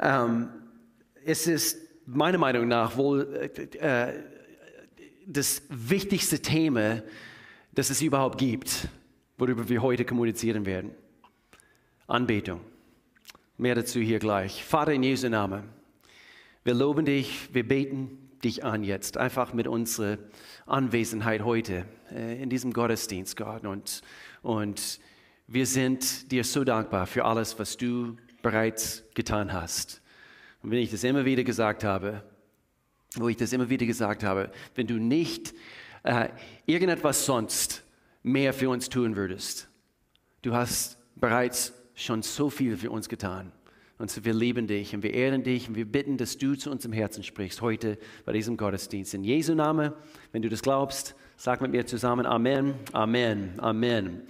Ähm, es ist meiner Meinung nach wohl äh, das wichtigste Thema, das es überhaupt gibt, worüber wir heute kommunizieren werden. Anbetung. Mehr dazu hier gleich. Vater in Jesu Namen, wir loben dich, wir beten dich an jetzt, einfach mit unserer Anwesenheit heute äh, in diesem Gottesdienst, Gott. Und, und wir sind dir so dankbar für alles, was du bereits getan hast. Und wenn ich das immer wieder gesagt habe, wo ich das immer wieder gesagt habe, wenn du nicht äh, irgendetwas sonst mehr für uns tun würdest, du hast bereits schon so viel für uns getan. Und so, wir lieben dich und wir ehren dich und wir bitten, dass du zu unserem Herzen sprichst heute bei diesem Gottesdienst. In Jesu Namen, wenn du das glaubst, sag mit mir zusammen Amen, Amen, Amen.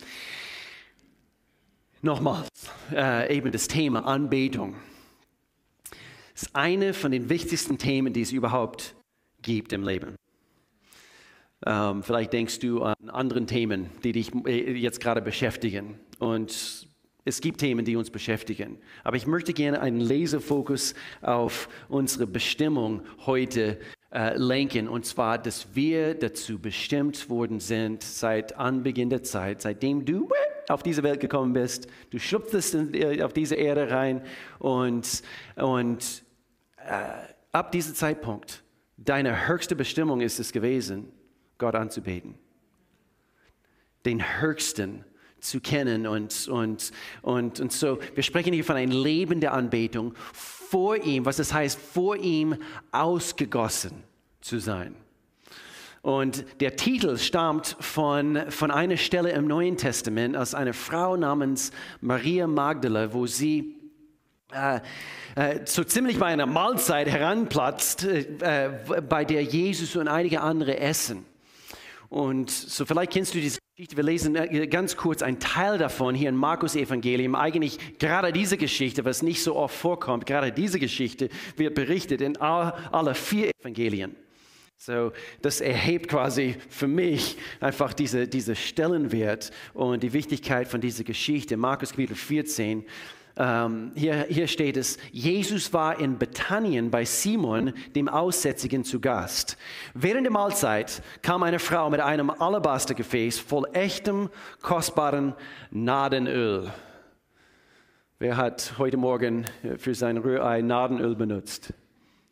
Nochmals, äh, eben das Thema Anbetung. Das ist eine von den wichtigsten Themen, die es überhaupt gibt im Leben. Ähm, vielleicht denkst du an anderen Themen, die dich äh, jetzt gerade beschäftigen. Und es gibt Themen, die uns beschäftigen. Aber ich möchte gerne einen Laserfokus auf unsere Bestimmung heute äh, lenken. Und zwar, dass wir dazu bestimmt worden sind seit Anbeginn der Zeit, seitdem du auf diese Welt gekommen bist. Du schlüpftest auf diese Erde rein und, und äh, ab diesem Zeitpunkt, deine höchste Bestimmung ist es gewesen, Gott anzubeten. Den höchsten zu kennen. Und, und, und, und so, wir sprechen hier von einem Leben der Anbetung vor ihm, was das heißt, vor ihm ausgegossen zu sein. Und der Titel stammt von, von einer Stelle im Neuen Testament aus einer Frau namens Maria Magdala, wo sie äh, äh, so ziemlich bei einer Mahlzeit heranplatzt, äh, bei der Jesus und einige andere essen. Und so vielleicht kennst du diese Geschichte. Wir lesen äh, ganz kurz einen Teil davon hier im Markus Evangelium. Eigentlich gerade diese Geschichte, was nicht so oft vorkommt, gerade diese Geschichte wird berichtet in alle vier Evangelien. So, das erhebt quasi für mich einfach diese, diese Stellenwert und die Wichtigkeit von dieser Geschichte. Markus Kapitel 14 ähm, hier, hier steht es, Jesus war in Bethanien bei Simon, dem Aussätzigen, zu Gast. Während der Mahlzeit kam eine Frau mit einem Alabastergefäß voll echtem, kostbaren Nadenöl. Wer hat heute Morgen für sein Rührei Nadenöl benutzt?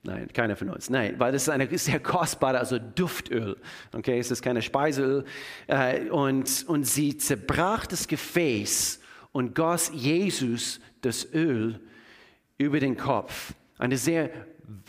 Nein, keiner von uns. Nein, weil das ist eine sehr kostbare, also Duftöl. Okay, es ist keine Speiseöl. Äh, und, und sie zerbrach das Gefäß und goss Jesus das Öl über den Kopf. Eine sehr,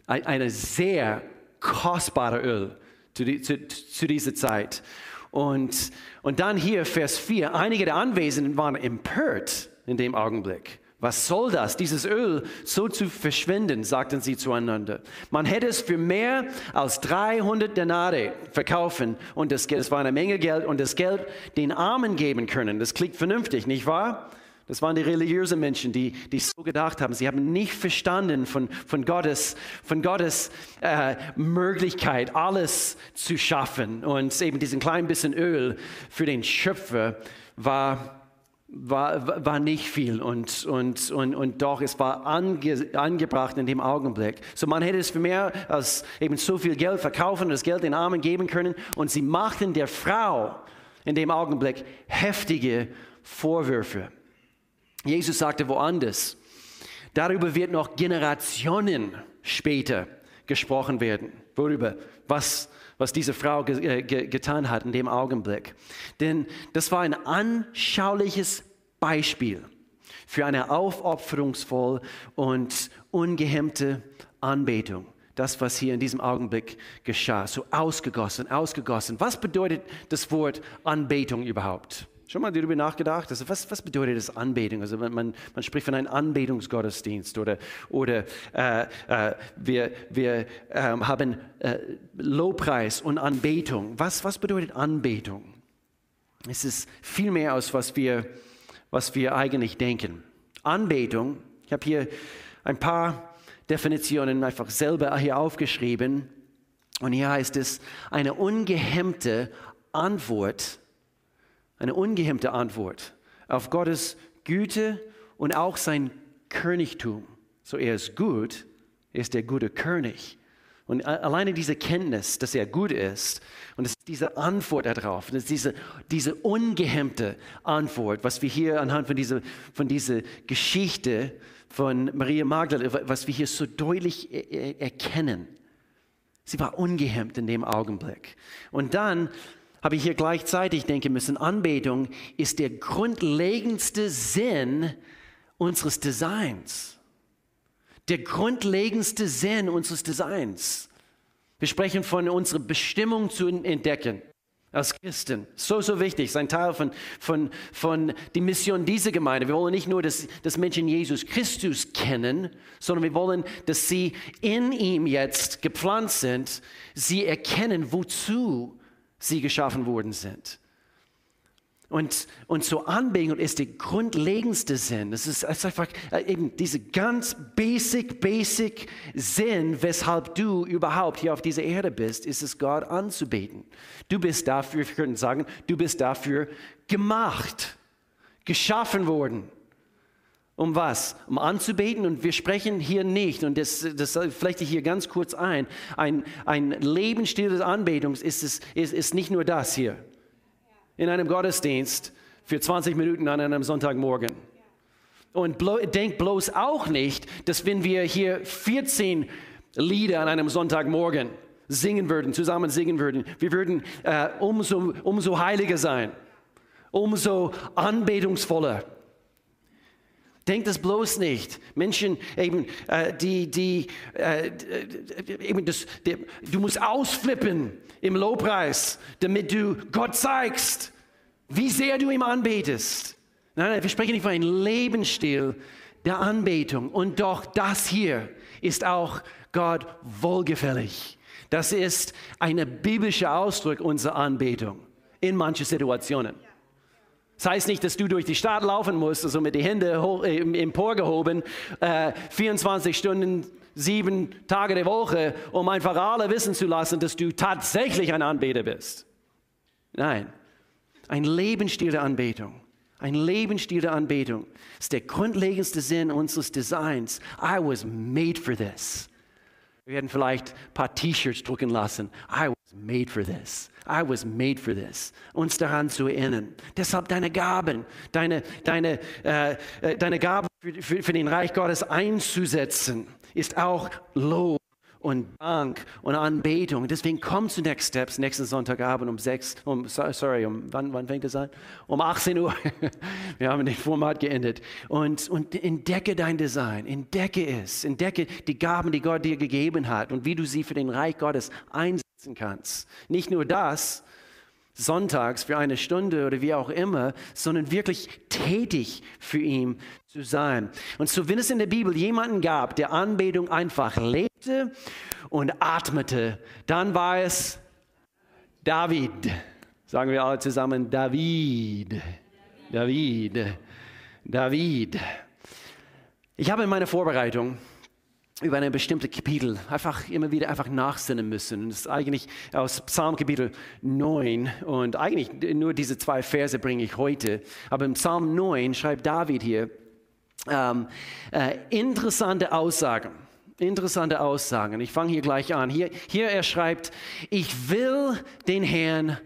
eine sehr kostbare Öl zu, zu, zu dieser Zeit. Und, und dann hier Vers 4, einige der Anwesenden waren empört in dem Augenblick. Was soll das, dieses Öl so zu verschwinden, sagten sie zueinander. Man hätte es für mehr als 300 Denare verkaufen und das, das war eine Menge Geld und das Geld den Armen geben können. Das klingt vernünftig, nicht wahr? Das waren die religiösen Menschen, die, die so gedacht haben. Sie haben nicht verstanden von, von Gottes, von Gottes äh, Möglichkeit, alles zu schaffen. Und eben diesen kleinen bisschen Öl für den Schöpfer war, war, war nicht viel. Und, und, und, und doch, es war ange, angebracht in dem Augenblick. So man hätte es für mehr als eben so viel Geld verkaufen und das Geld den Armen geben können. Und sie machten der Frau in dem Augenblick heftige Vorwürfe. Jesus sagte woanders, darüber wird noch Generationen später gesprochen werden. Worüber? Was, was diese Frau ge äh, ge getan hat in dem Augenblick. Denn das war ein anschauliches Beispiel für eine aufopferungsvoll und ungehemmte Anbetung. Das, was hier in diesem Augenblick geschah, so ausgegossen, ausgegossen. Was bedeutet das Wort Anbetung überhaupt? Schon mal darüber nachgedacht? Also was, was bedeutet das Anbetung? Also man, man spricht von einem Anbetungsgottesdienst oder, oder äh, äh, wir, wir äh, haben Lobpreis und Anbetung. Was, was bedeutet Anbetung? Es ist viel mehr als was wir, was wir eigentlich denken. Anbetung, ich habe hier ein paar Definitionen einfach selber hier aufgeschrieben. Und hier heißt es, eine ungehemmte Antwort eine ungehemmte Antwort auf Gottes Güte und auch sein Königtum, So er ist gut, er ist der gute König. Und alleine diese Kenntnis, dass er gut ist und diese Antwort darauf, diese, diese ungehemmte Antwort, was wir hier anhand von dieser, von dieser Geschichte von Maria Magdalena, was wir hier so deutlich erkennen. Sie war ungehemmt in dem Augenblick. Und dann habe ich hier gleichzeitig denken müssen, Anbetung ist der grundlegendste Sinn unseres Designs der grundlegendste Sinn unseres Designs. Wir sprechen von unserer Bestimmung zu entdecken als Christen. So, so wichtig, ist ein Teil von, von, von der Mission dieser Gemeinde. Wir wollen nicht nur, dass, dass Menschen Jesus Christus kennen, sondern wir wollen, dass sie in ihm jetzt gepflanzt sind, sie erkennen, wozu sie geschaffen worden sind. Und, und so Anbetung ist der grundlegendste Sinn. Das ist, ist einfach äh, eben diese ganz basic, basic Sinn, weshalb du überhaupt hier auf dieser Erde bist, ist es Gott anzubeten. Du bist dafür, wir könnten sagen, du bist dafür gemacht, geschaffen worden. Um was? Um anzubeten. Und wir sprechen hier nicht, und das, das vielleicht hier ganz kurz ein, ein, ein Lebensstil des Anbetungs ist, es, ist, ist nicht nur das hier in einem Gottesdienst für 20 Minuten an einem Sonntagmorgen. Und blo denk bloß auch nicht, dass wenn wir hier 14 Lieder an einem Sonntagmorgen singen würden, zusammen singen würden, wir würden äh, umso, umso heiliger sein, umso anbetungsvoller. Denkt das bloß nicht. Menschen, eben, äh, die, die, äh, eben das, die, du musst ausflippen im Lobpreis, damit du Gott zeigst, wie sehr du ihm anbetest. Nein, nein, wir sprechen nicht von einem Lebensstil der Anbetung. Und doch das hier ist auch Gott wohlgefällig. Das ist ein biblischer Ausdruck unserer Anbetung in manchen Situationen. Das heißt nicht, dass du durch die Stadt laufen musst, also mit den Händen hoch, äh, emporgehoben, äh, 24 Stunden, sieben Tage der Woche, um einfach alle wissen zu lassen, dass du tatsächlich ein Anbeter bist. Nein, ein Lebensstil der Anbetung. Ein Lebensstil der Anbetung ist der grundlegendste Sinn unseres Designs. I was made for this. Wir werden vielleicht ein paar T-Shirts drucken lassen. I was made for this. I was made for this. Uns daran zu erinnern. Deshalb deine Gaben, deine, deine, äh, äh deine Gaben für, für, für den Reich Gottes einzusetzen, ist auch Lob und Dank und Anbetung. Deswegen komm zu Next Steps nächsten Sonntagabend um 6, um, sorry, um, wann, wann fängt es an? Um 18 Uhr. Wir haben den Format geendet. Und, und entdecke dein Design, entdecke es, entdecke die Gaben, die Gott dir gegeben hat und wie du sie für den Reich Gottes einsetzen kannst. Nicht nur das, sonntags für eine Stunde oder wie auch immer, sondern wirklich tätig für ihn zu sein. Und so, wenn es in der Bibel jemanden gab, der Anbetung einfach lebte und atmete, dann war es David. Sagen wir alle zusammen, David. David. David. Ich habe in meiner Vorbereitung über eine bestimmte Kapitel einfach immer wieder einfach nachsinnen müssen. Das ist eigentlich aus Psalm Kapitel 9 und eigentlich nur diese zwei Verse bringe ich heute. Aber im Psalm 9 schreibt David hier ähm, äh, interessante Aussagen. Interessante Aussagen. Ich fange hier gleich an. Hier, hier er schreibt, ich will den Herrn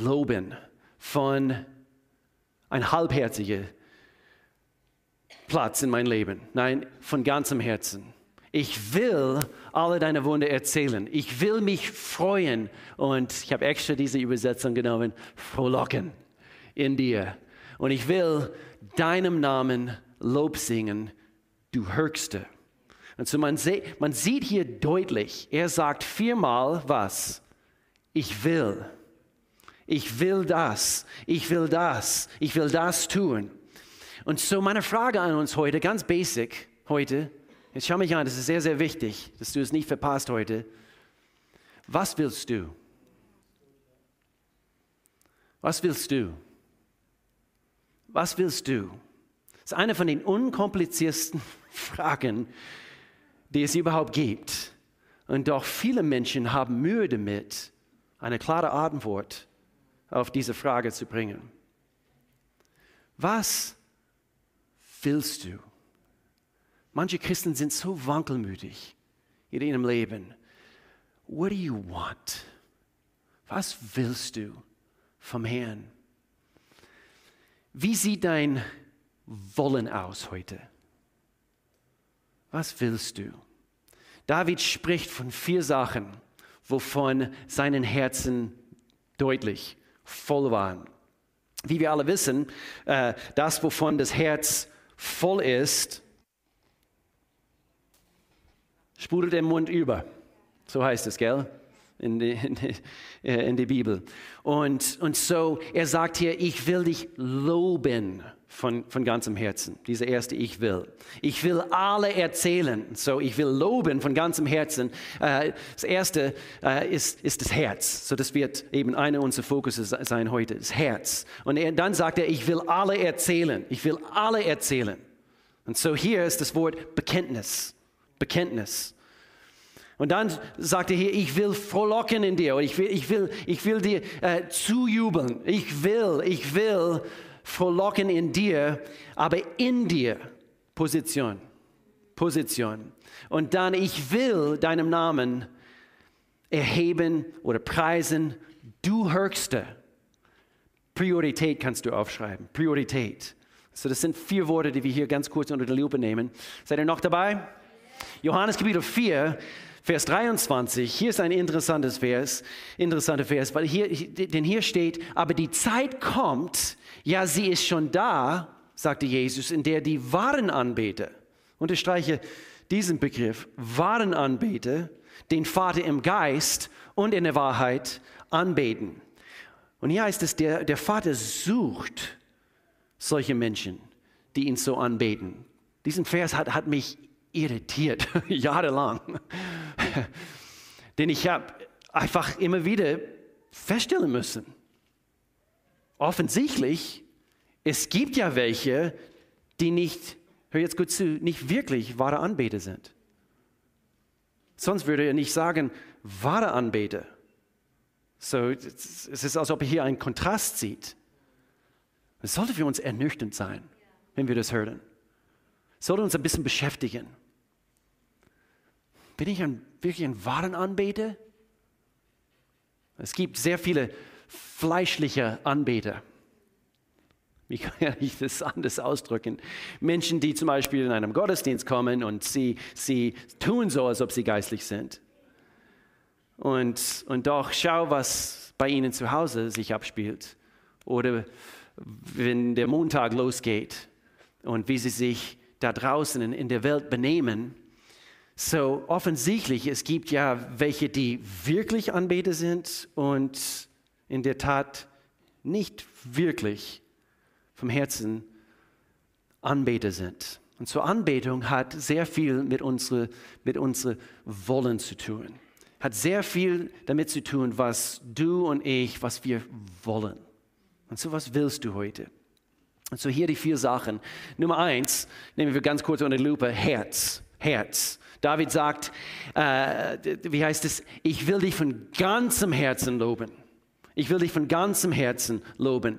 loben von ein halbherziger Platz in meinem Leben. Nein, von ganzem Herzen. Ich will alle deine Wunder erzählen. Ich will mich freuen. Und ich habe extra diese Übersetzung genommen, frohlocken in dir. Und ich will deinem Namen Lob singen, du Höchste. Und so man, man sieht hier deutlich, er sagt viermal was? Ich will. Ich will das. Ich will das. Ich will das tun. Und so meine Frage an uns heute, ganz basic heute, Jetzt schau mich an, das ist sehr, sehr wichtig, dass du es nicht verpasst heute. Was willst du? Was willst du? Was willst du? Das ist eine von den unkompliziertesten Fragen, die es überhaupt gibt. Und doch viele Menschen haben Mühe damit, eine klare Antwort auf diese Frage zu bringen. Was willst du? Manche Christen sind so wankelmütig in ihrem Leben. What do you want? Was willst du vom Herrn? Wie sieht dein Wollen aus heute? Was willst du? David spricht von vier Sachen, wovon seinen Herzen deutlich voll waren. Wie wir alle wissen, äh, das, wovon das Herz voll ist, sprudelt im Mund über. So heißt es, gell? In die, in die, äh, in die Bibel. Und, und so, er sagt hier, ich will dich loben von, von ganzem Herzen. Dieser erste Ich will. Ich will alle erzählen. So, ich will loben von ganzem Herzen. Äh, das erste äh, ist, ist das Herz. So, das wird eben einer unserer Fokusse sein heute, das Herz. Und er, dann sagt er, ich will alle erzählen. Ich will alle erzählen. Und so hier ist das Wort Bekenntnis. Bekenntnis. Und dann sagt er hier, ich will frohlocken in dir, ich will, ich will, ich will dir äh, zujubeln. Ich will, ich will frohlocken in dir, aber in dir Position. Position. Und dann, ich will deinem Namen erheben oder preisen, du Höchste. Priorität kannst du aufschreiben. Priorität. So, das sind vier Worte, die wir hier ganz kurz unter die Lupe nehmen. Seid ihr noch dabei? Johannes Kapitel 4, Vers 23, hier ist ein interessantes Vers, interessanter Vers, weil hier, denn hier steht, aber die Zeit kommt, ja, sie ist schon da, sagte Jesus, in der die wahren Anbeter, unterstreiche diesen Begriff, wahren Anbeter, den Vater im Geist und in der Wahrheit anbeten. Und hier heißt es, der, der Vater sucht solche Menschen, die ihn so anbeten. Diesen Vers hat, hat mich irritiert, jahrelang. Denn ich habe einfach immer wieder feststellen müssen, offensichtlich, es gibt ja welche, die nicht, hör jetzt gut zu, nicht wirklich wahre Anbeter sind. Sonst würde er nicht sagen, wahre Anbeter. So, es ist, als ob er hier einen Kontrast sieht. Es sollte für uns ernüchternd sein, wenn wir das hören. Sollte uns ein bisschen beschäftigen. Bin ich ein, wirklich ein wahren Anbeter? Es gibt sehr viele fleischliche Anbeter. Wie kann ich das anders ausdrücken? Menschen, die zum Beispiel in einem Gottesdienst kommen und sie, sie tun so, als ob sie geistlich sind. Und, und doch schau, was bei ihnen zu Hause sich abspielt. Oder wenn der Montag losgeht und wie sie sich da draußen in, in der Welt benehmen so offensichtlich, es gibt ja welche, die wirklich Anbeter sind und in der Tat nicht wirklich vom Herzen Anbeter sind. Und zur Anbetung hat sehr viel mit unserem mit unsere Wollen zu tun. Hat sehr viel damit zu tun, was du und ich, was wir wollen. Und so was willst du heute? So hier die vier Sachen. Nummer eins, nehmen wir ganz kurz unter die Lupe, Herz. Herz. David sagt, äh, wie heißt es, ich will dich von ganzem Herzen loben. Ich will dich von ganzem Herzen loben.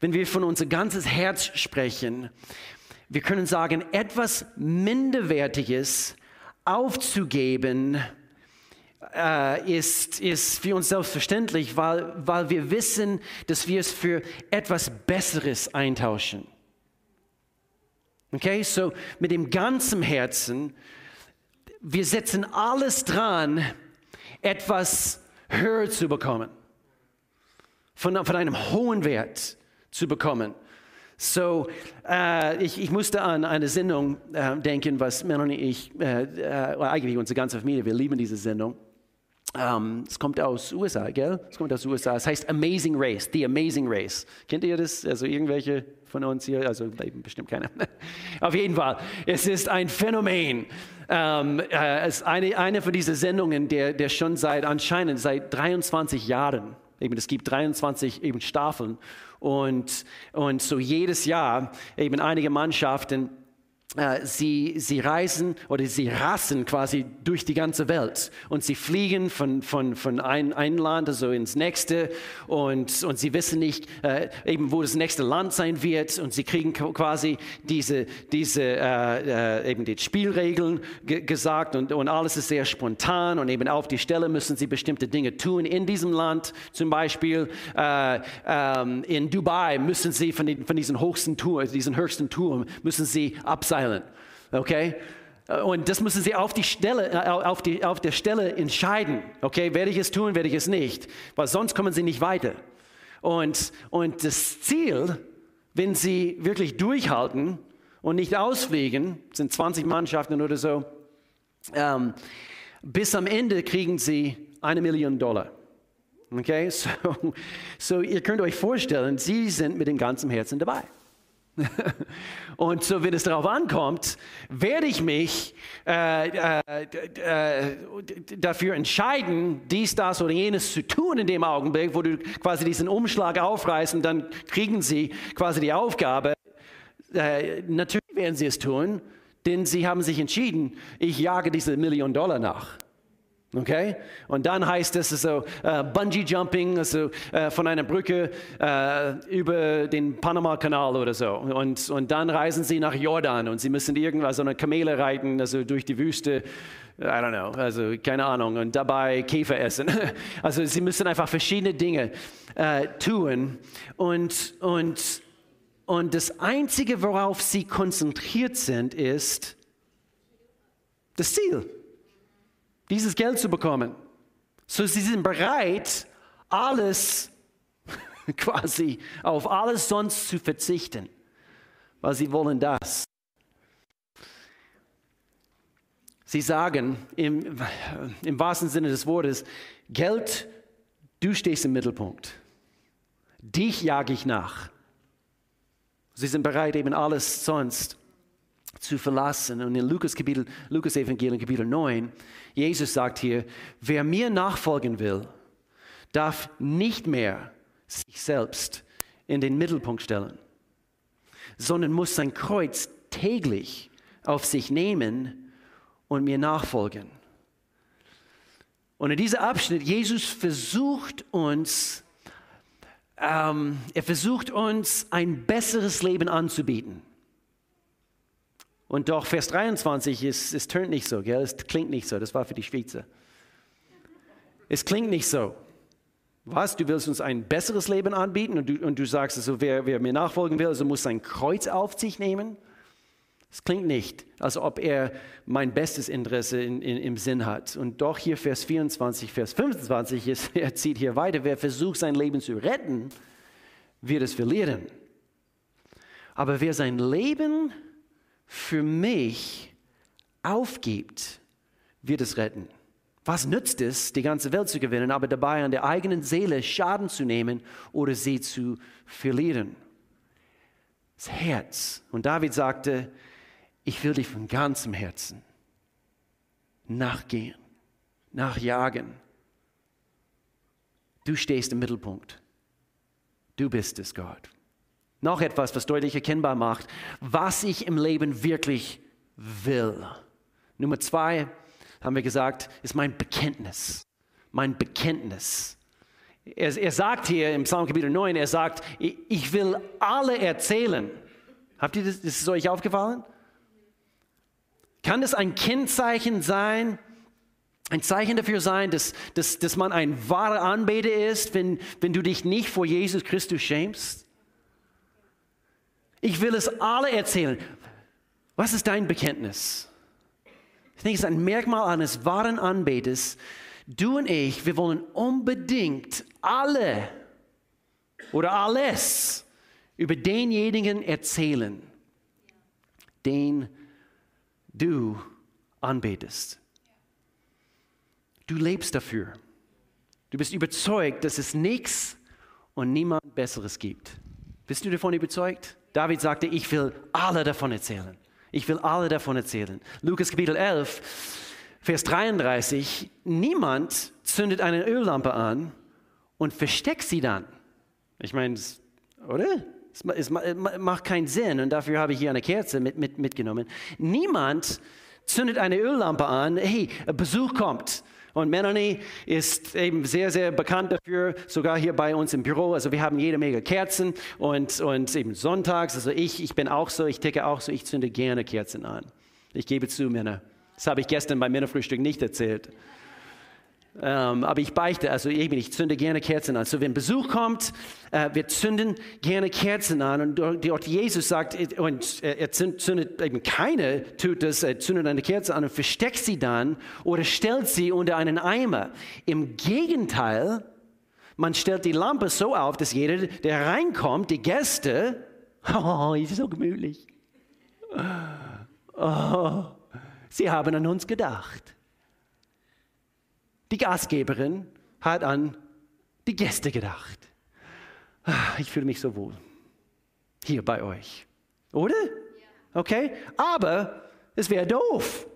Wenn wir von unser ganzes Herz sprechen, wir können sagen, etwas Minderwertiges aufzugeben, äh, ist, ist für uns selbstverständlich, weil, weil wir wissen, dass wir es für etwas Besseres eintauschen. Okay, so mit dem ganzen Herzen wir setzen alles dran, etwas höher zu bekommen, von, von einem hohen Wert zu bekommen. So, äh, ich, ich, musste an eine Sendung äh, denken, was Melanie und ich, äh, äh eigentlich unsere ganze Familie, wir lieben diese Sendung. Um, es kommt aus USA, gell? Es kommt aus USA. Es heißt Amazing Race, The Amazing Race. Kennt ihr das? Also irgendwelche von uns hier? Also bestimmt keiner. Auf jeden Fall, es ist ein Phänomen. Um, äh, es ist eine, eine von diesen Sendungen, der, der schon seit anscheinend seit 23 Jahren, eben es gibt 23 eben Staffeln und, und so jedes Jahr eben einige Mannschaften sie, sie reisen oder sie rassen quasi durch die ganze Welt. Und sie fliegen von, von, von ein, ein Land also ins nächste. Und, und sie wissen nicht äh, eben, wo das nächste Land sein wird. Und sie kriegen quasi diese, diese äh, äh, eben die Spielregeln gesagt. Und, und alles ist sehr spontan. Und eben auf die Stelle müssen sie bestimmte Dinge tun in diesem Land. Zum Beispiel äh, ähm, in Dubai müssen sie von, den, von diesen höchsten Turm, diesen höchsten Turm müssen sie abseilen mitteilen. Okay? Und das müssen sie auf, die Stelle, äh, auf, die, auf der Stelle entscheiden. Okay, werde ich es tun, werde ich es nicht. Weil sonst kommen sie nicht weiter. Und, und das Ziel, wenn sie wirklich durchhalten und nicht ausfliegen, sind 20 Mannschaften oder so, ähm, bis am Ende kriegen sie eine Million Dollar. Okay, so, so ihr könnt euch vorstellen, sie sind mit dem ganzen Herzen dabei. Und so, wenn es darauf ankommt, werde ich mich äh, äh, äh, dafür entscheiden, dies, das oder jenes zu tun in dem Augenblick, wo du quasi diesen Umschlag aufreißt und dann kriegen sie quasi die Aufgabe. Äh, natürlich werden sie es tun, denn sie haben sich entschieden, ich jage diese Million Dollar nach. Okay? Und dann heißt es so uh, Bungee Jumping, also uh, von einer Brücke uh, über den Panama-Kanal oder so. Und, und dann reisen sie nach Jordan und sie müssen irgendwas, so eine Kamele reiten, also durch die Wüste. I don't know, also keine Ahnung. Und dabei Käfer essen. Also sie müssen einfach verschiedene Dinge tun. Und, und, und das Einzige, worauf sie konzentriert sind, ist das Ziel dieses Geld zu bekommen. So sie sind bereit, alles quasi auf alles sonst zu verzichten, weil sie wollen das. Sie sagen im, im wahrsten Sinne des Wortes, Geld, du stehst im Mittelpunkt. Dich jage ich nach. Sie sind bereit, eben alles sonst zu verlassen. Und in Lukas, Kapitel, Lukas Evangelium Kapitel 9, Jesus sagt hier, wer mir nachfolgen will, darf nicht mehr sich selbst in den Mittelpunkt stellen, sondern muss sein Kreuz täglich auf sich nehmen und mir nachfolgen. Und in diesem Abschnitt, Jesus versucht uns, ähm, er versucht uns ein besseres Leben anzubieten. Und doch Vers 23, es, es tönt nicht so, gell? es klingt nicht so, das war für die Schweizer. Es klingt nicht so. Was, du willst uns ein besseres Leben anbieten und du, und du sagst, also, wer, wer mir nachfolgen will, also muss sein Kreuz auf sich nehmen? Es klingt nicht, als ob er mein bestes Interesse in, in, im Sinn hat. Und doch hier Vers 24, Vers 25, ist, er zieht hier weiter, wer versucht sein Leben zu retten, wird es verlieren. Aber wer sein Leben für mich aufgibt, wird es retten. Was nützt es, die ganze Welt zu gewinnen, aber dabei an der eigenen Seele Schaden zu nehmen oder sie zu verlieren? Das Herz. Und David sagte, ich will dich von ganzem Herzen nachgehen, nachjagen. Du stehst im Mittelpunkt. Du bist es, Gott. Noch etwas, was deutlich erkennbar macht, was ich im Leben wirklich will. Nummer zwei, haben wir gesagt, ist mein Bekenntnis. Mein Bekenntnis. Er, er sagt hier im Psalm Kapitel 9, er sagt, ich will alle erzählen. Habt ihr das, ist es euch aufgefallen? Kann das ein Kennzeichen sein, ein Zeichen dafür sein, dass, dass, dass man ein wahrer Anbeter ist, wenn, wenn du dich nicht vor Jesus Christus schämst? Ich will es alle erzählen. Was ist dein Bekenntnis? Ich denke, es ist ein Merkmal eines wahren Anbeters. Du und ich, wir wollen unbedingt alle oder alles über denjenigen erzählen, den du anbetest. Du lebst dafür. Du bist überzeugt, dass es nichts und niemand Besseres gibt. Bist du davon überzeugt? David sagte, ich will alle davon erzählen. Ich will alle davon erzählen. Lukas Kapitel 11, Vers 33, niemand zündet eine Öllampe an und versteckt sie dann. Ich meine, oder? Es, macht keinen Sinn und dafür habe ich hier eine Kerze mit, mit, mitgenommen. Niemand zündet eine Öllampe an, hey, Besuch kommt. Und Melanie ist eben sehr, sehr bekannt dafür, sogar hier bei uns im Büro. Also wir haben jede Menge Kerzen und, und eben sonntags, also ich, ich bin auch so, ich ticke auch so, ich zünde gerne Kerzen an. Ich gebe zu, Männer. Das habe ich gestern beim Männerfrühstück nicht erzählt. Ähm, aber ich beichte, also eben, ich zünde gerne Kerzen an. So, wenn Besuch kommt, äh, wir zünden gerne Kerzen an. Und dort Jesus sagt, äh, und er zündet eben keine, tut das, er zündet eine Kerze an und versteckt sie dann oder stellt sie unter einen Eimer. Im Gegenteil, man stellt die Lampe so auf, dass jeder, der reinkommt, die Gäste, oh, ist so gemütlich. Oh, sie haben an uns gedacht. Die Gastgeberin hat an die Gäste gedacht. Ah, ich fühle mich so wohl hier bei euch. Oder? Okay? Aber es wäre doof.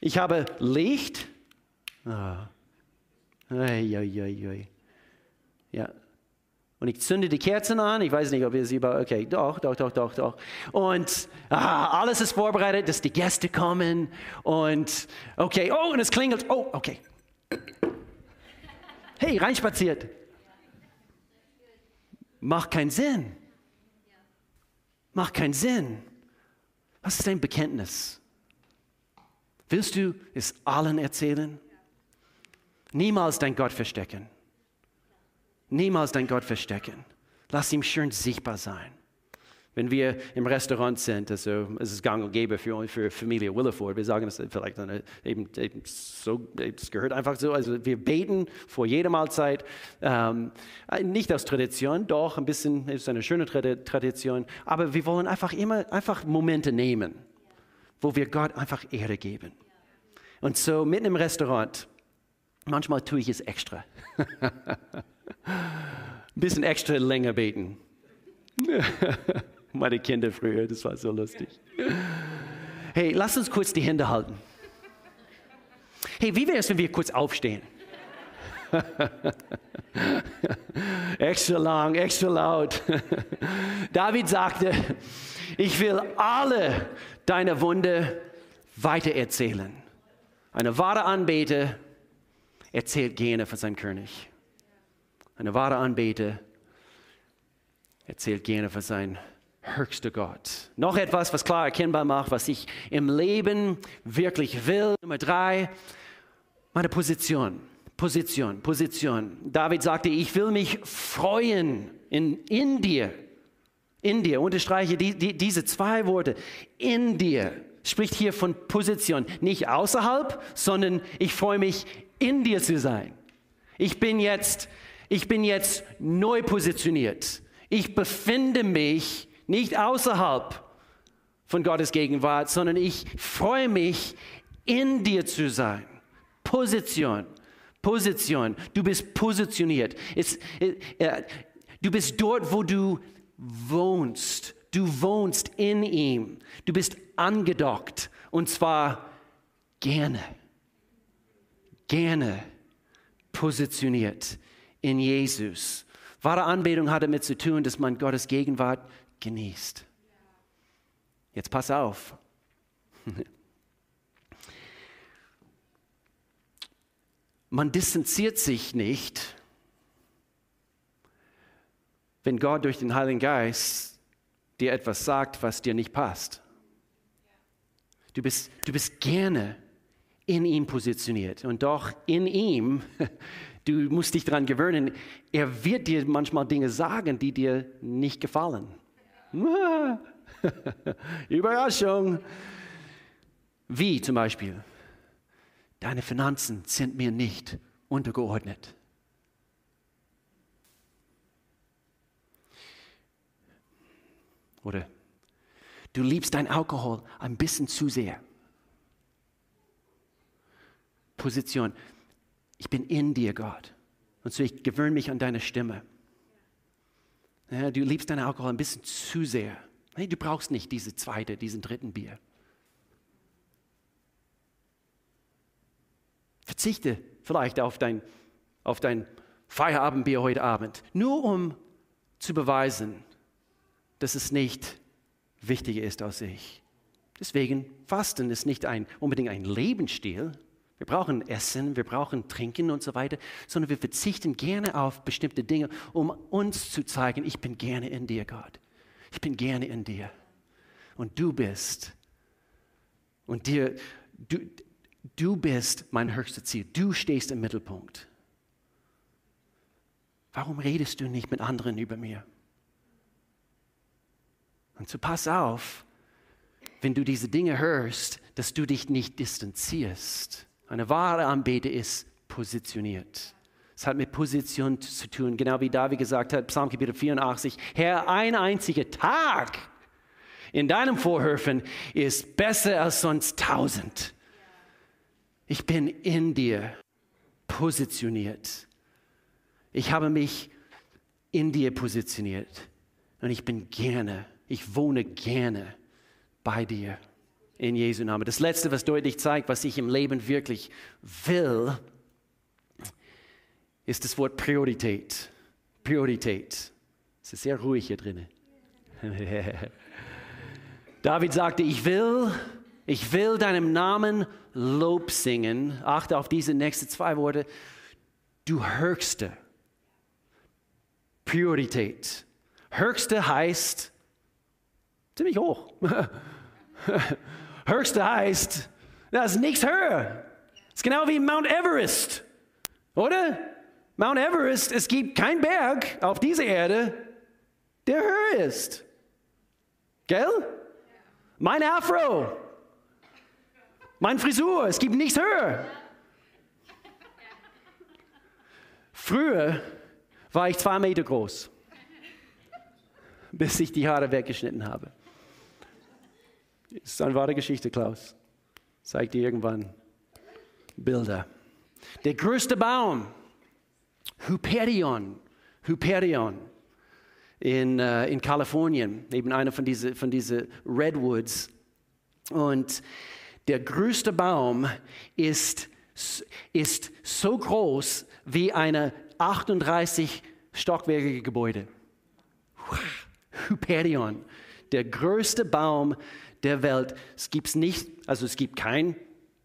Ich habe Licht. Ah. Ei, ei, ei, ja. Und ich zünde die Kerzen an. Ich weiß nicht, ob ihr sie bei. Okay, doch, doch, doch, doch, doch. Und ah, alles ist vorbereitet, dass die Gäste kommen. Und okay, oh, und es klingelt. Oh, okay. Hey, reinspaziert. Macht keinen Sinn. Macht keinen Sinn. Was ist dein Bekenntnis? Willst du es allen erzählen? Niemals dein Gott verstecken. Niemals dein Gott verstecken. Lass ihm schön sichtbar sein. Wenn wir im Restaurant sind, also es ist gang und gäbe für, für Familie Williford, wir sagen es vielleicht eine, eben, eben so, es gehört einfach so, also wir beten vor jeder Mahlzeit, ähm, nicht aus Tradition, doch ein bisschen, ist eine schöne Tradition, aber wir wollen einfach immer einfach Momente nehmen, wo wir Gott einfach Ehre geben. Und so mitten im Restaurant, manchmal tue ich es extra. Ein bisschen extra länger beten. Meine Kinder früher, das war so lustig. Hey, lass uns kurz die Hände halten. Hey, wie wäre es, wenn wir kurz aufstehen? extra lang, extra laut. David sagte, ich will alle deine Wunde weitererzählen. Eine wahre Anbeter erzählt gerne von seinem König eine wahre Anbeter erzählt gerne von seinem höchsten Gott. Noch etwas, was klar erkennbar macht, was ich im Leben wirklich will. Nummer drei, meine Position. Position, Position. David sagte, ich will mich freuen in, in dir. In dir. Unterstreiche die, die, diese zwei Worte. In dir. Spricht hier von Position. Nicht außerhalb, sondern ich freue mich, in dir zu sein. Ich bin jetzt ich bin jetzt neu positioniert. Ich befinde mich nicht außerhalb von Gottes Gegenwart, sondern ich freue mich, in dir zu sein. Position, Position. Du bist positioniert. Es, äh, äh, du bist dort, wo du wohnst. Du wohnst in ihm. Du bist angedockt. Und zwar gerne. Gerne positioniert in Jesus. Wahre Anbetung hat damit zu tun, dass man Gottes Gegenwart genießt. Jetzt pass auf. Man distanziert sich nicht, wenn Gott durch den Heiligen Geist dir etwas sagt, was dir nicht passt. Du bist, du bist gerne in ihm positioniert und doch in ihm Du musst dich daran gewöhnen, er wird dir manchmal Dinge sagen, die dir nicht gefallen. Überraschung. Wie zum Beispiel, deine Finanzen sind mir nicht untergeordnet. Oder du liebst dein Alkohol ein bisschen zu sehr. Position ich bin in dir, Gott. Und so ich gewöhne mich an deine Stimme. Ja, du liebst deinen Alkohol ein bisschen zu sehr. Hey, du brauchst nicht diese zweite, diesen dritten Bier. Verzichte vielleicht auf dein, auf dein Feierabendbier heute Abend, nur um zu beweisen, dass es nicht wichtiger ist als ich. Deswegen, Fasten ist nicht ein, unbedingt ein Lebensstil. Wir brauchen Essen, wir brauchen Trinken und so weiter, sondern wir verzichten gerne auf bestimmte Dinge, um uns zu zeigen, ich bin gerne in dir, Gott. Ich bin gerne in dir. Und du bist. Und dir, du, du bist mein höchstes Ziel. Du stehst im Mittelpunkt. Warum redest du nicht mit anderen über mir? Und so pass auf, wenn du diese Dinge hörst, dass du dich nicht distanzierst. Eine wahre Anbete ist positioniert. Es hat mit Position zu tun, genau wie David gesagt hat, Psalm Kapitel 84, Herr, ein einziger Tag in deinem Vorhöfen ist besser als sonst tausend. Ich bin in dir positioniert. Ich habe mich in dir positioniert und ich bin gerne, ich wohne gerne bei dir in Jesu Namen. Das Letzte, was deutlich zeigt, was ich im Leben wirklich will, ist das Wort Priorität. Priorität. Es ist sehr ruhig hier drin. David sagte, ich will, ich will deinem Namen Lob singen. Achte auf diese nächsten zwei Worte. Du Höchste. Priorität. Höchste heißt ziemlich hoch. Höchste heißt, das ist nichts höher. Das ist genau wie Mount Everest, oder? Mount Everest, es gibt keinen Berg auf dieser Erde, der höher ist. Gell? Mein Afro, mein Frisur, es gibt nichts höher. Früher war ich zwei Meter groß, bis ich die Haare weggeschnitten habe. Das ist eine wahre Geschichte, Klaus. Zeigt dir irgendwann Bilder. Der größte Baum, Hyperion, Hyperion in, äh, in Kalifornien, eben einer von diesen von diese Redwoods. Und der größte Baum ist, ist so groß wie eine 38 stockwerkige Gebäude. Hyperion, der größte Baum der Welt. Es gibt nicht, also es gibt kein,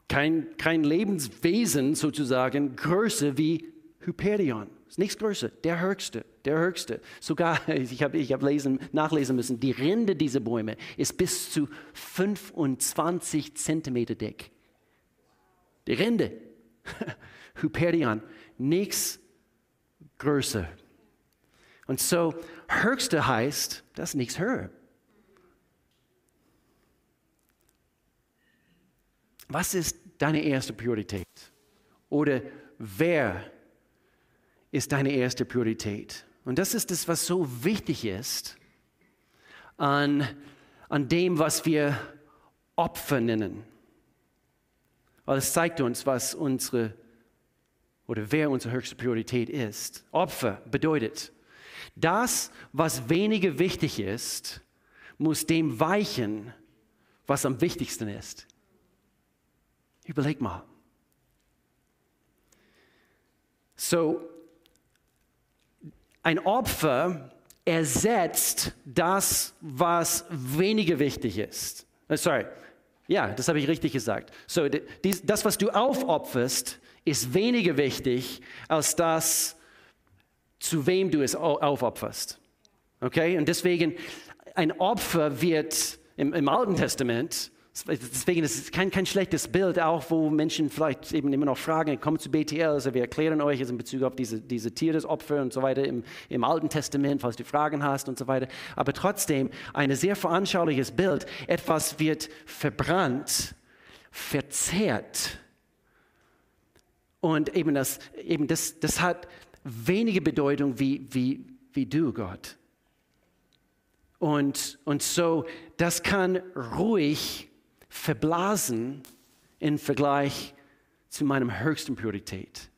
kein, kein Lebenswesen sozusagen größer wie Hyperion. Ist nichts größer, der höchste, der höchste. Sogar, ich habe ich hab lesen, nachlesen müssen, die Rinde dieser Bäume ist bis zu 25 Zentimeter dick. Die Rinde. Hyperion, nichts größer. Und so, höchste heißt, das ist nichts höher. Was ist deine erste Priorität? Oder wer ist deine erste Priorität? Und das ist das, was so wichtig ist an, an dem, was wir Opfer nennen. Weil es zeigt uns, was unsere oder wer unsere höchste Priorität ist. Opfer bedeutet, das, was weniger wichtig ist, muss dem weichen, was am wichtigsten ist. Überleg mal. So, ein Opfer ersetzt das, was weniger wichtig ist. Uh, sorry, ja, das habe ich richtig gesagt. So, das, was du aufopferst, ist weniger wichtig als das, zu wem du es aufopferst. Okay? Und deswegen, ein Opfer wird im, im Alten Testament Deswegen ist es kein, kein schlechtes Bild, auch wo Menschen vielleicht eben immer noch fragen, kommt zu BTL, also wir erklären euch jetzt in Bezug auf diese, diese Tieresopfer und so weiter im, im Alten Testament, falls du Fragen hast und so weiter. Aber trotzdem ein sehr veranschauliches Bild. Etwas wird verbrannt, verzehrt. Und eben das, eben das, das hat wenige Bedeutung wie, wie, wie du, Gott. Und, und so, das kann ruhig verblasen im Vergleich zu meinem höchsten Priorität,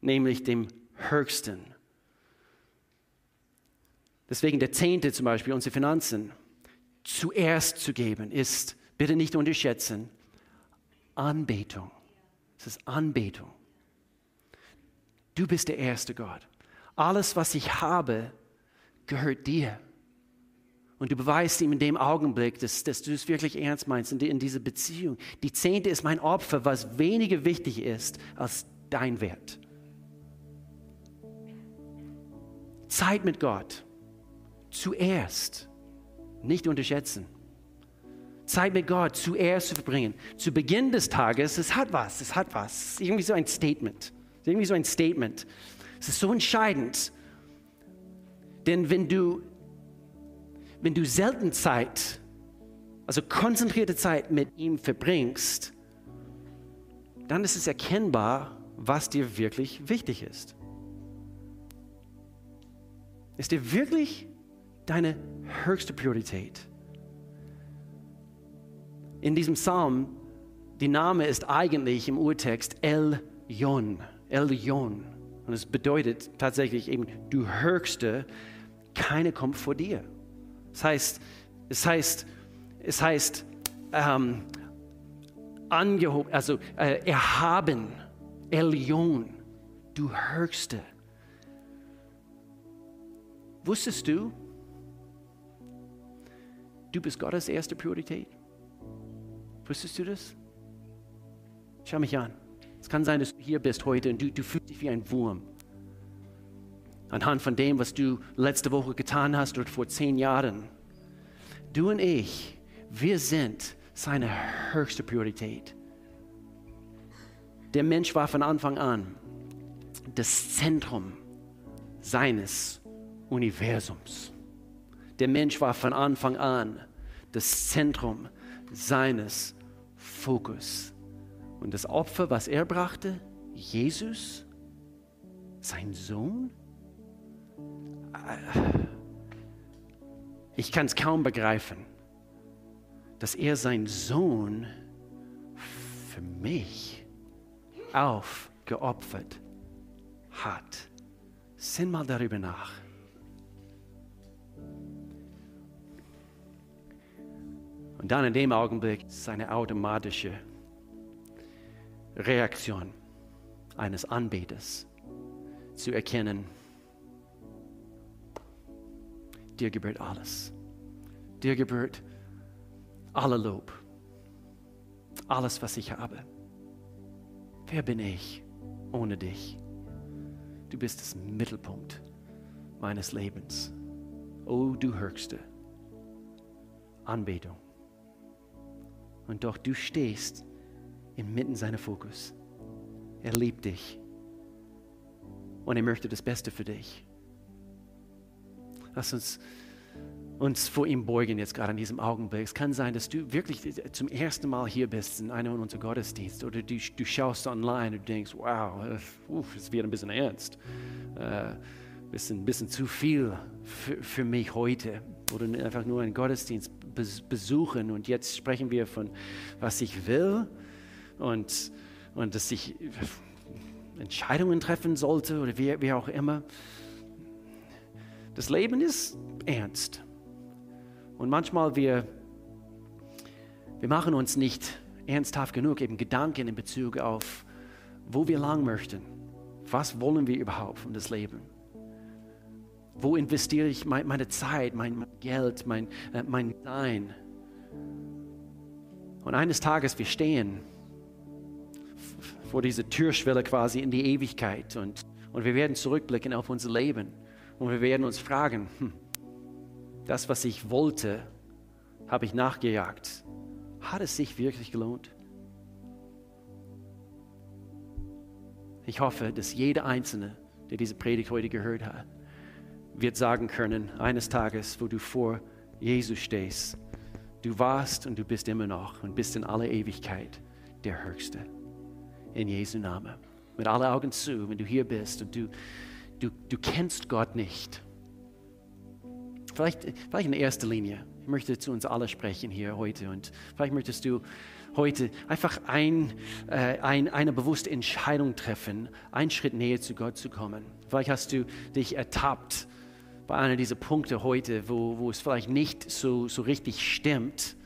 nämlich dem höchsten. Deswegen der Zehnte zum Beispiel, unsere Finanzen, zuerst zu geben, ist, bitte nicht unterschätzen, Anbetung. Es ist Anbetung. Du bist der erste Gott. Alles, was ich habe, gehört dir. Und du beweist ihm in dem Augenblick, dass, dass du es wirklich ernst meinst in, in dieser Beziehung. Die Zehnte ist mein Opfer, was weniger wichtig ist als dein Wert. Zeit mit Gott. Zuerst. Nicht unterschätzen. Zeit mit Gott zuerst zu verbringen. Zu Beginn des Tages, es hat was, es hat was. Es ist irgendwie so ein Statement. Es ist irgendwie so ein Statement. Es ist so entscheidend. Denn wenn du wenn du selten Zeit, also konzentrierte Zeit mit ihm verbringst, dann ist es erkennbar, was dir wirklich wichtig ist. Ist dir wirklich deine höchste Priorität? In diesem Psalm, die Name ist eigentlich im Urtext El Yon, El Yon. Und es bedeutet tatsächlich eben, du Höchste, keine kommt vor dir. Das heißt, es heißt, es heißt ähm, angehoben, also äh, erhaben, Elion, du Höchste. Wusstest du, du bist Gottes erste Priorität? Wusstest du das? Schau mich an. Es kann sein, dass du hier bist heute und du, du fühlst dich wie ein Wurm anhand von dem, was du letzte Woche getan hast oder vor zehn Jahren. Du und ich, wir sind seine höchste Priorität. Der Mensch war von Anfang an das Zentrum seines Universums. Der Mensch war von Anfang an das Zentrum seines Fokus. Und das Opfer, was er brachte, Jesus, sein Sohn, ich kann es kaum begreifen, dass er seinen Sohn für mich aufgeopfert hat. Sinn mal darüber nach. Und dann in dem Augenblick seine automatische Reaktion eines Anbeters zu erkennen, dir gebührt alles. Dir gebührt alle Lob, alles, was ich habe. Wer bin ich ohne dich? Du bist das Mittelpunkt meines Lebens. O du Höchste, Anbetung. Und doch du stehst inmitten seiner Fokus. Er liebt dich und er möchte das Beste für dich. Lass uns uns vor ihm beugen jetzt gerade in diesem Augenblick. Es kann sein, dass du wirklich zum ersten Mal hier bist in einem unserer Gottesdienste oder du, du schaust online und denkst, wow, es wird ein bisschen ernst. Ein äh, bisschen, bisschen zu viel für, für mich heute. Oder einfach nur einen Gottesdienst besuchen und jetzt sprechen wir von, was ich will und, und dass ich Entscheidungen treffen sollte oder wie, wie auch immer. Das Leben ist ernst. Und manchmal wir, wir machen uns nicht ernsthaft genug eben Gedanken in Bezug auf, wo wir lang möchten. Was wollen wir überhaupt von das Leben? Wo investiere ich meine Zeit, mein Geld, mein, äh, mein Sein? Und eines Tages, wir stehen vor dieser Türschwelle quasi in die Ewigkeit und, und wir werden zurückblicken auf unser Leben. Und wir werden uns fragen, hm, das, was ich wollte, habe ich nachgejagt. Hat es sich wirklich gelohnt? Ich hoffe, dass jeder Einzelne, der diese Predigt heute gehört hat, wird sagen können, eines Tages, wo du vor Jesus stehst, du warst und du bist immer noch und bist in aller Ewigkeit der Höchste. In Jesu Namen. Mit allen Augen zu, wenn du hier bist und du du, du kennst Gott nicht. Vielleicht, vielleicht in erster Linie. Ich möchte zu uns alle sprechen hier heute und vielleicht möchtest du heute einfach ein, äh, ein, eine bewusste Entscheidung treffen, einen Schritt näher zu Gott zu kommen. Vielleicht hast du dich ertappt bei einer dieser Punkte heute, wo, wo es vielleicht nicht so, so richtig stimmt.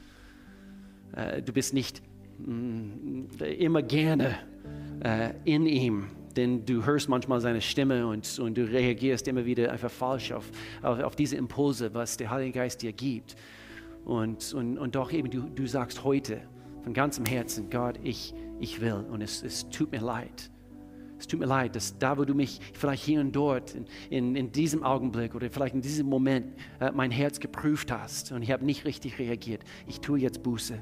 Äh, du bist nicht mh, mm, immer gerne äh, in ihm denn du hörst manchmal seine Stimme und, und du reagierst immer wieder einfach falsch auf, auf, auf diese Impulse, was der Heilige Geist dir gibt. Und, und, und doch eben, du, du sagst heute von ganzem Herzen, Gott, ich, ich will und es, es tut mir leid. Es tut mir leid, dass da, wo du mich vielleicht hier und dort in, in, in diesem Augenblick oder vielleicht in diesem Moment äh, mein Herz geprüft hast und ich habe nicht richtig reagiert. Ich tue jetzt Buße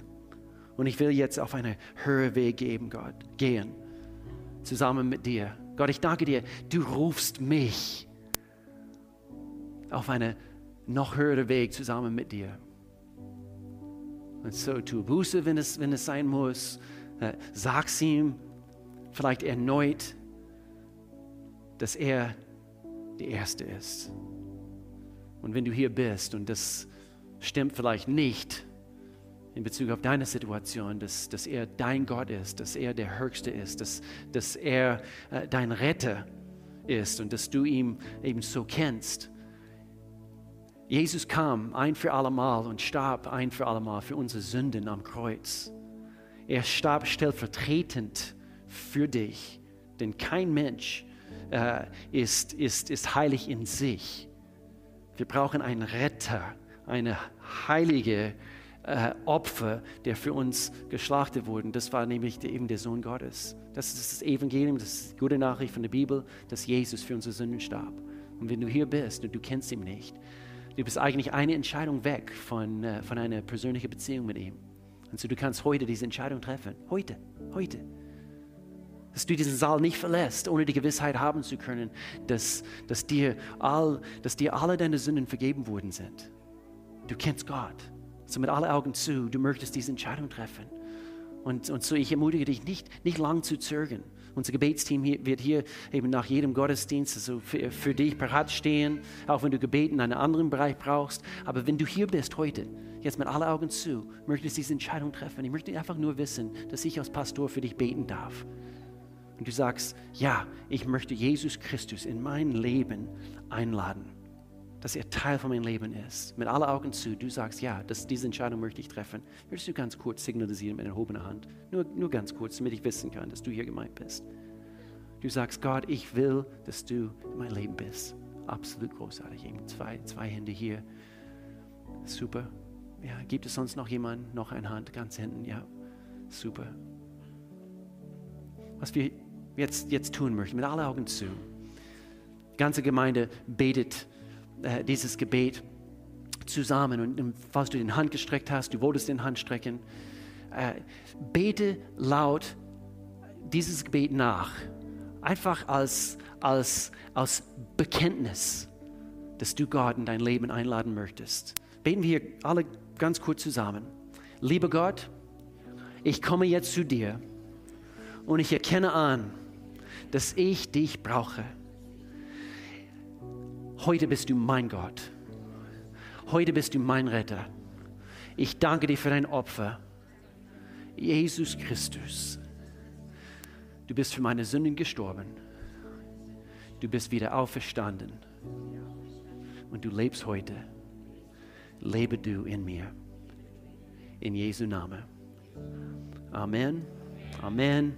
und ich will jetzt auf einen höheren Weg geben, Gott, gehen, zusammen mit dir. Gott, ich danke dir, du rufst mich auf einen noch höheren Weg zusammen mit dir. Und so tu Buße, wenn es, wenn es sein muss. Äh, sag's ihm vielleicht erneut, dass er der Erste ist. Und wenn du hier bist und das stimmt vielleicht nicht in Bezug auf deine Situation, dass, dass er dein Gott ist, dass er der Höchste ist, dass, dass er äh, dein Retter ist und dass du ihn eben so kennst, Jesus kam ein für allemal und starb ein für allemal für unsere Sünden am Kreuz. Er starb stellvertretend für dich, denn kein Mensch äh, ist, ist, ist heilig in sich. Wir brauchen einen Retter, eine heilige äh, Opfer, der für uns geschlachtet wurde. Das war nämlich eben der Sohn Gottes. Das ist das Evangelium, das ist die gute Nachricht von der Bibel, dass Jesus für unsere Sünden starb. Und wenn du hier bist und du kennst ihn nicht, Du bist eigentlich eine Entscheidung weg von, äh, von einer persönlichen Beziehung mit ihm. Und so du kannst heute diese Entscheidung treffen. Heute, heute. Dass du diesen Saal nicht verlässt, ohne die Gewissheit haben zu können, dass, dass, dir, all, dass dir alle deine Sünden vergeben worden sind. Du kennst Gott. So mit allen Augen zu, du möchtest diese Entscheidung treffen. Und, und so ich ermutige dich nicht, nicht lang zu zögern. Unser Gebetsteam hier, wird hier eben nach jedem Gottesdienst also für, für dich parat stehen, auch wenn du Gebet in einem anderen Bereich brauchst. Aber wenn du hier bist heute, jetzt mit allen Augen zu, möchtest diese Entscheidung treffen. Ich möchte einfach nur wissen, dass ich als Pastor für dich beten darf. Und du sagst, ja, ich möchte Jesus Christus in mein Leben einladen dass er Teil von meinem Leben ist. Mit allen Augen zu, du sagst, ja, das, diese Entscheidung möchte ich treffen. Würdest du ganz kurz signalisieren mit erhobener Hand? Nur, nur ganz kurz, damit ich wissen kann, dass du hier gemeint bist. Du sagst, Gott, ich will, dass du in mein Leben bist. Absolut großartig. Eben zwei, zwei Hände hier. Super. Ja, gibt es sonst noch jemanden? Noch eine Hand ganz hinten? Ja, super. Was wir jetzt, jetzt tun möchten, mit allen Augen zu. Die ganze Gemeinde betet äh, dieses Gebet zusammen. Und falls du den Hand gestreckt hast, du wolltest den Hand strecken, äh, bete laut dieses Gebet nach. Einfach als, als, als Bekenntnis, dass du Gott in dein Leben einladen möchtest. Beten wir alle ganz kurz zusammen. Lieber Gott, ich komme jetzt zu dir und ich erkenne an, dass ich dich brauche. Heute bist du mein Gott. Heute bist du mein Retter. Ich danke dir für dein Opfer. Jesus Christus. Du bist für meine Sünden gestorben. Du bist wieder auferstanden. Und du lebst heute. Lebe du in mir. In Jesu Namen. Amen. Amen.